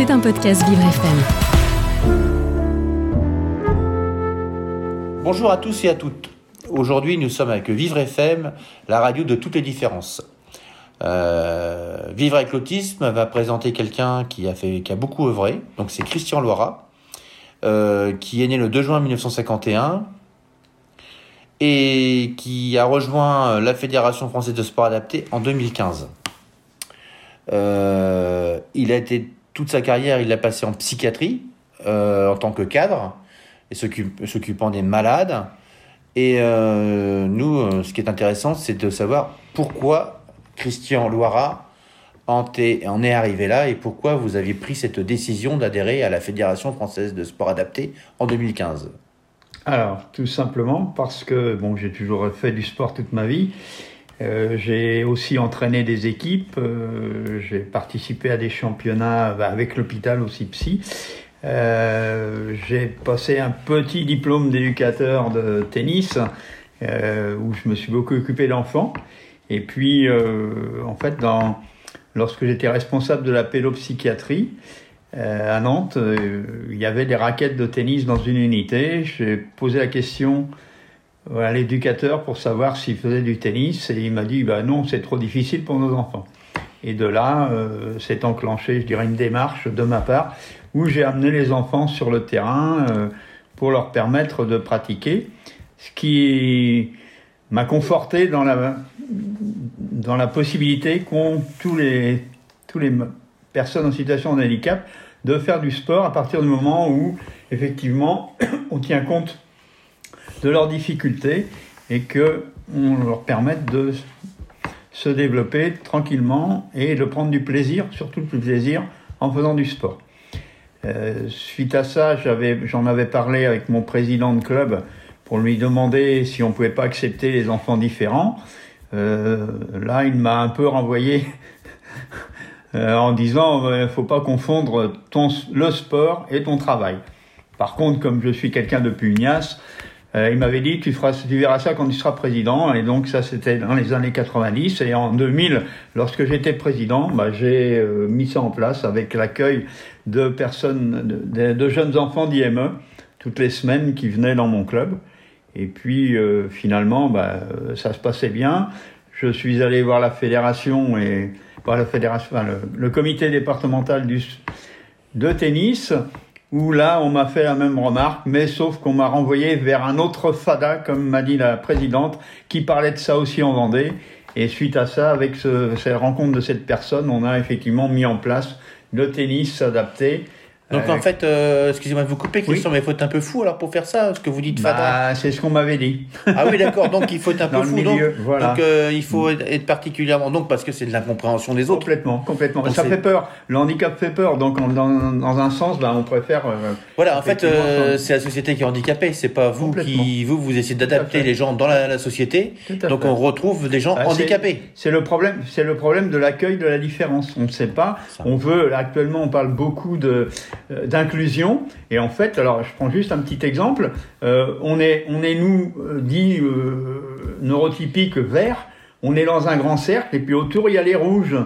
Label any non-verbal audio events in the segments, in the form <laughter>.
C'est un podcast Vivre FM. Bonjour à tous et à toutes. Aujourd'hui, nous sommes avec Vivre FM, la radio de toutes les différences. Euh, Vivre avec l'autisme va présenter quelqu'un qui a fait, beaucoup œuvré. Donc c'est Christian Loira, euh, qui est né le 2 juin 1951 et qui a rejoint la Fédération française de sport adapté en 2015. Euh, il a été toute sa carrière, il l'a passé en psychiatrie euh, en tant que cadre et s'occupant des malades. Et euh, nous, euh, ce qui est intéressant, c'est de savoir pourquoi Christian Loira en est arrivé là et pourquoi vous aviez pris cette décision d'adhérer à la Fédération française de sport adapté en 2015. Alors, tout simplement parce que bon, j'ai toujours fait du sport toute ma vie. Euh, j'ai aussi entraîné des équipes. Euh, j'ai participé à des championnats bah, avec l'hôpital aussi psy. Euh, j'ai passé un petit diplôme d'éducateur de tennis où je me suis beaucoup occupé d'enfants. Et puis, en fait, lorsque j'étais responsable de la pédopsychiatrie à Nantes, il y avait des raquettes de tennis dans une unité. J'ai posé la question l'éducateur pour savoir s'il faisait du tennis et il m'a dit bah non, c'est trop difficile pour nos enfants. Et de là, euh, s'est enclenché, je dirais, une démarche de ma part où j'ai amené les enfants sur le terrain euh, pour leur permettre de pratiquer, ce qui m'a conforté dans la, dans la possibilité qu'ont tous les, tous les personnes en situation de handicap de faire du sport à partir du moment où, effectivement, <coughs> on tient compte de leurs difficultés et que on leur permette de se développer tranquillement et de prendre du plaisir, surtout du plaisir, en faisant du sport. Euh, suite à ça, j'en avais, parlé avec mon président de club pour lui demander si on pouvait pas accepter les enfants différents. Euh, là, il m'a un peu renvoyé <laughs> euh, en disant ne faut pas confondre ton, le sport et ton travail. Par contre, comme je suis quelqu'un de pugnace, euh, il m'avait dit tu, feras, tu verras ça quand tu seras président. Et donc ça c'était dans les années 90. Et en 2000, lorsque j'étais président, bah, j'ai euh, mis ça en place avec l'accueil de personnes, de, de jeunes enfants d'IME toutes les semaines qui venaient dans mon club. Et puis euh, finalement, bah, ça se passait bien. Je suis allé voir la fédération et voir la fédération, enfin, le, le, comité départemental du, de tennis où là, on m'a fait la même remarque, mais sauf qu'on m'a renvoyé vers un autre FADA, comme m'a dit la présidente, qui parlait de ça aussi en Vendée. Et suite à ça, avec ce, cette rencontre de cette personne, on a effectivement mis en place le tennis adapté donc en euh, fait, euh, excusez-moi de vous couper, Christian, mais il faut être un peu fou alors pour faire ça, ce que vous dites, Fada. Bah, c'est ce qu'on m'avait dit. ah oui, d'accord. Donc il faut être un <laughs> peu fou. Milieu, donc, voilà. donc euh, il faut être particulièrement donc parce que c'est de l'incompréhension des autres. Complètement, complètement. ça fait peur. Le handicap fait peur. Donc dans, dans un sens, bah, on préfère. Euh, voilà, en fait, euh, c'est la société qui est handicapée. C'est pas vous qui vous vous essayez d'adapter les gens dans la, la société. Donc on retrouve des gens bah, handicapés. C'est le problème. C'est le problème de l'accueil de la différence. On ne sait pas. Ça. On veut. Là, actuellement, on parle beaucoup de d'inclusion. Et en fait, alors je prends juste un petit exemple. Euh, on est, on est nous euh, dit euh, neurotypiques verts. On est dans un grand cercle et puis autour il y a les rouges.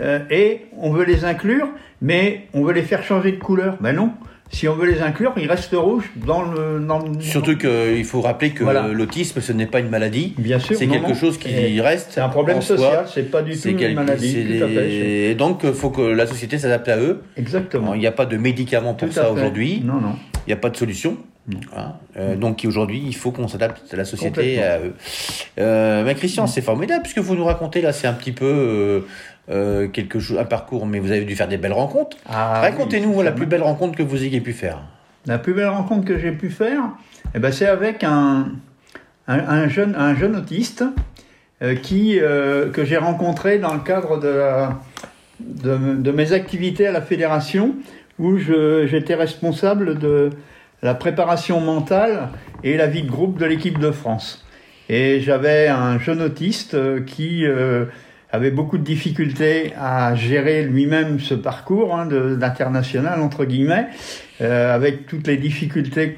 Euh, et on veut les inclure, mais on veut les faire changer de couleur. Ben non si on veut les inclure, ils restent rouges dans le. Dans le... Surtout qu'il faut rappeler que voilà. l'autisme, ce n'est pas une maladie. Bien sûr. C'est quelque non. chose qui et reste. C'est un problème social, c'est pas du tout une maladie. Tout à fait. Et donc, il faut que la société s'adapte à eux. Exactement. Il n'y a pas de médicaments pour tout ça aujourd'hui. Non, non. Il n'y a pas de solution. Euh, donc aujourd'hui, il faut qu'on s'adapte à la société à eux. Euh, mais Christian, c'est formidable puisque vous nous racontez là, c'est un petit peu euh, quelque chose, un parcours, mais vous avez dû faire des belles rencontres. Ah, Racontez-nous oui, la plus belle rencontre que vous ayez pu faire. La plus belle rencontre que j'ai pu faire, eh ben, c'est avec un, un, un, jeune, un jeune autiste qui, que j'ai rencontré dans le cadre de, la, de, de, mes activités à la fédération, où j'étais responsable de la préparation mentale et la vie de groupe de l'équipe de France. Et j'avais un jeune autiste qui euh, avait beaucoup de difficultés à gérer lui-même ce parcours hein, d'international entre guillemets, euh, avec toutes les difficultés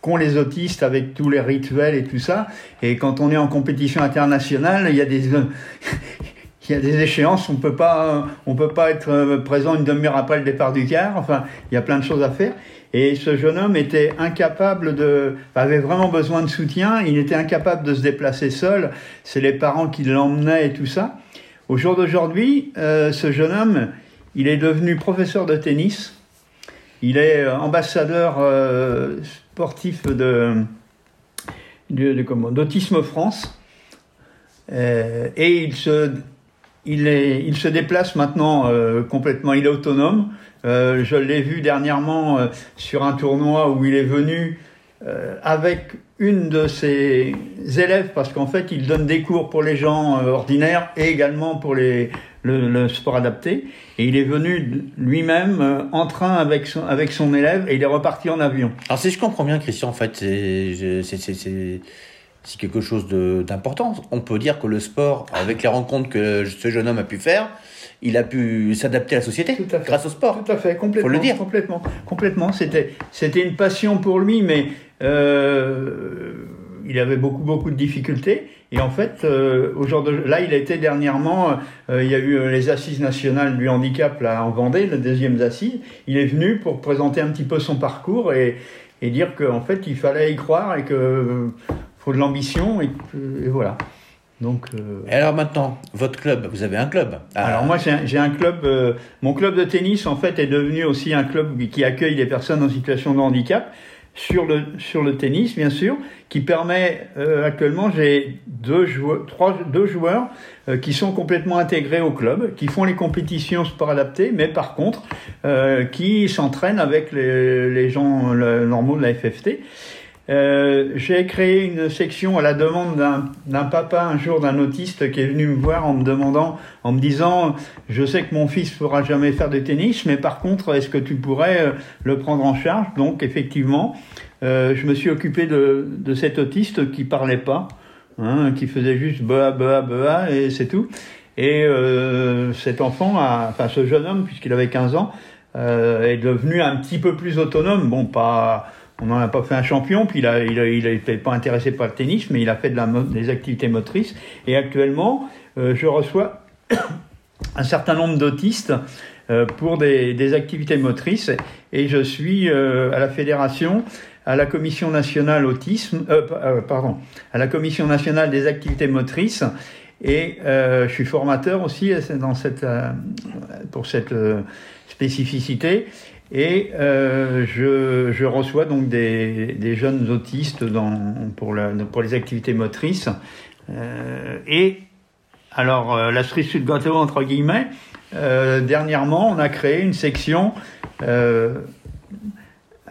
qu'ont les autistes avec tous les rituels et tout ça. Et quand on est en compétition internationale, il y a des qu'il y a des échéances, on on peut pas être présent une demi-heure après le départ du car. Enfin, il y a plein de choses à faire. Et ce jeune homme était incapable de, avait vraiment besoin de soutien. Il était incapable de se déplacer seul. C'est les parents qui l'emmenaient et tout ça. Au jour d'aujourd'hui, euh, ce jeune homme, il est devenu professeur de tennis. Il est euh, ambassadeur euh, sportif de, d'Autisme France. et il se, il, est, il se déplace maintenant complètement, il est autonome. je l'ai vu dernièrement sur un tournoi où il est venu avec une de ses élèves, parce qu'en fait, il donne des cours pour les gens euh, ordinaires et également pour les, le, sport adapté. Et il est venu lui-même euh, en train avec son, avec son élève et il est reparti en avion. Alors, si je comprends bien, Christian, en fait, c'est quelque chose d'important. On peut dire que le sport, avec les rencontres que ce jeune homme a pu faire, il a pu s'adapter à la société grâce au sport. Tout à fait, complètement. Faut le dire. Complètement, complètement. C'était, c'était une passion pour lui, mais euh, il avait beaucoup, beaucoup de difficultés. Et en fait, euh, aujourd'hui, là, il a été dernièrement, euh, il y a eu les assises nationales du handicap là en Vendée, les deuxième assises. Il est venu pour présenter un petit peu son parcours et, et dire qu'en fait, il fallait y croire et que faut de l'ambition et, et, voilà. Donc. Euh, et alors maintenant, votre club, vous avez un club. Ah. Alors moi, j'ai un, un, club. Euh, mon club de tennis, en fait, est devenu aussi un club qui accueille des personnes en situation de handicap sur le, sur le tennis, bien sûr, qui permet euh, actuellement, j'ai deux joueurs, trois, deux joueurs euh, qui sont complètement intégrés au club, qui font les compétitions sport adapté, mais par contre, euh, qui s'entraînent avec les, les gens normaux de la FFT. Euh, j'ai créé une section à la demande d'un papa un jour d'un autiste qui est venu me voir en me demandant, en me disant, je sais que mon fils pourra jamais faire de tennis, mais par contre, est-ce que tu pourrais euh, le prendre en charge? Donc effectivement, euh, je me suis occupé de, de, cet autiste qui parlait pas, hein, qui faisait juste ba ba ba et c'est tout. Et euh, cet enfant, a, enfin ce jeune homme, puisqu'il avait 15 ans, euh, est devenu un petit peu plus autonome. Bon, pas on n'en a pas fait un champion, puis il a, il, a, il était pas intéressé par le tennis, mais il a fait de la, des activités motrices. Et actuellement, euh, je reçois <coughs> un certain nombre d'autistes euh, pour des, des, activités motrices, et je suis euh, à la fédération, à la commission nationale autisme, pardon, à la commission nationale des activités motrices, et je suis formateur aussi dans cette, pour cette spécificité. Et euh, je, je, reçois donc des, des jeunes autistes dans, pour, la, pour, les activités motrices. Euh, et alors, euh, la cerise le gâteau, entre guillemets, euh, dernièrement, on a créé une section, euh,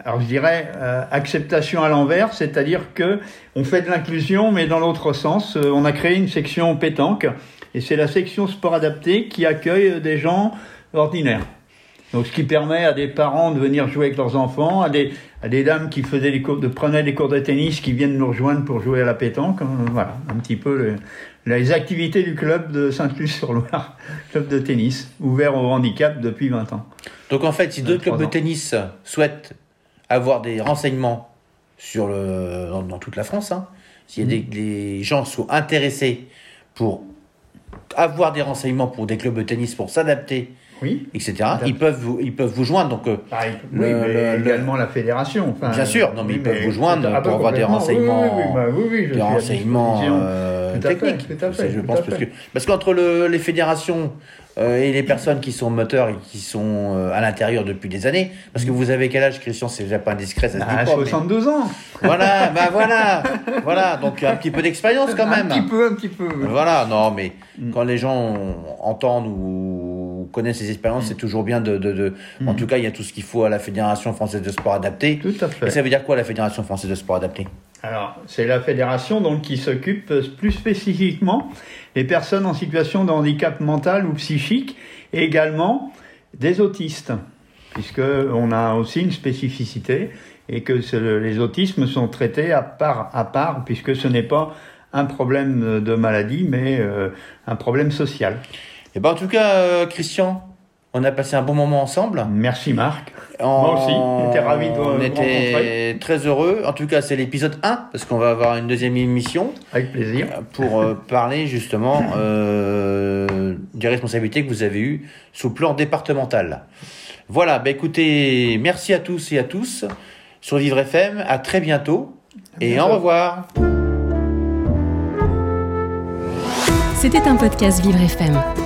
alors je dirais acceptation à l'envers, c'est-à-dire que on fait de l'inclusion, mais dans l'autre sens. on a créé une section pétanque, et c'est la section sport adapté qui accueille des gens ordinaires. Donc, ce qui permet à des parents de venir jouer avec leurs enfants, à des, à des dames qui faisaient des cours, de, prenaient des cours de tennis, qui viennent nous rejoindre pour jouer à la pétanque. Euh, voilà, un petit peu les activités du club de Sainte-Luce-sur-Loire, <laughs> club de tennis, ouvert au handicap depuis 20 ans. Donc, en fait, si deux clubs de tennis souhaitent avoir des renseignements sur le, dans, toute la France, hein, s'il y a des, mm. des gens sont intéressés pour avoir des renseignements pour des clubs de tennis pour s'adapter oui, etc. Ils peuvent vous, ils peuvent vous joindre donc. Euh, ah, oui, mais également la fédération. Enfin, bien sûr, non mais ils peuvent vous joindre ah, pour avoir des renseignements, bah des renseignements euh, techniques. Fait, je pense parce que parce qu'entre le, les fédérations euh, et les personnes qui sont moteurs et qui sont euh, à l'intérieur depuis des années. Parce que vous avez quel âge, Christian? C'est déjà pas indiscret, ça se ah, dit pas. 72 ans. Voilà, bah voilà, voilà. Donc un petit peu d'expérience quand même. Un petit peu, un petit peu. Voilà, non, mais mm. quand les gens entendent ou connaissent ces expériences, mm. c'est toujours bien de. de, de... En mm. tout cas, il y a tout ce qu'il faut à la Fédération française de sport adapté. Tout à fait. Et ça veut dire quoi la Fédération française de sport adapté alors, c'est la fédération donc qui s'occupe plus spécifiquement des personnes en situation de handicap mental ou psychique, et également des autistes, puisque on a aussi une spécificité et que les autismes sont traités à part à part, puisque ce n'est pas un problème de maladie, mais euh, un problème social. Et eh ben en tout cas, euh, Christian, on a passé un bon moment ensemble. Merci Marc. Moi aussi, j'étais ravi de vous On était très heureux. En tout cas, c'est l'épisode 1, parce qu'on va avoir une deuxième émission. Avec plaisir. Pour euh, <laughs> parler justement euh, des responsabilités que vous avez eues sous le plan départemental. Voilà, bah écoutez, merci à tous et à tous sur Vivre FM. À très bientôt et au revoir. C'était un podcast Vivre FM.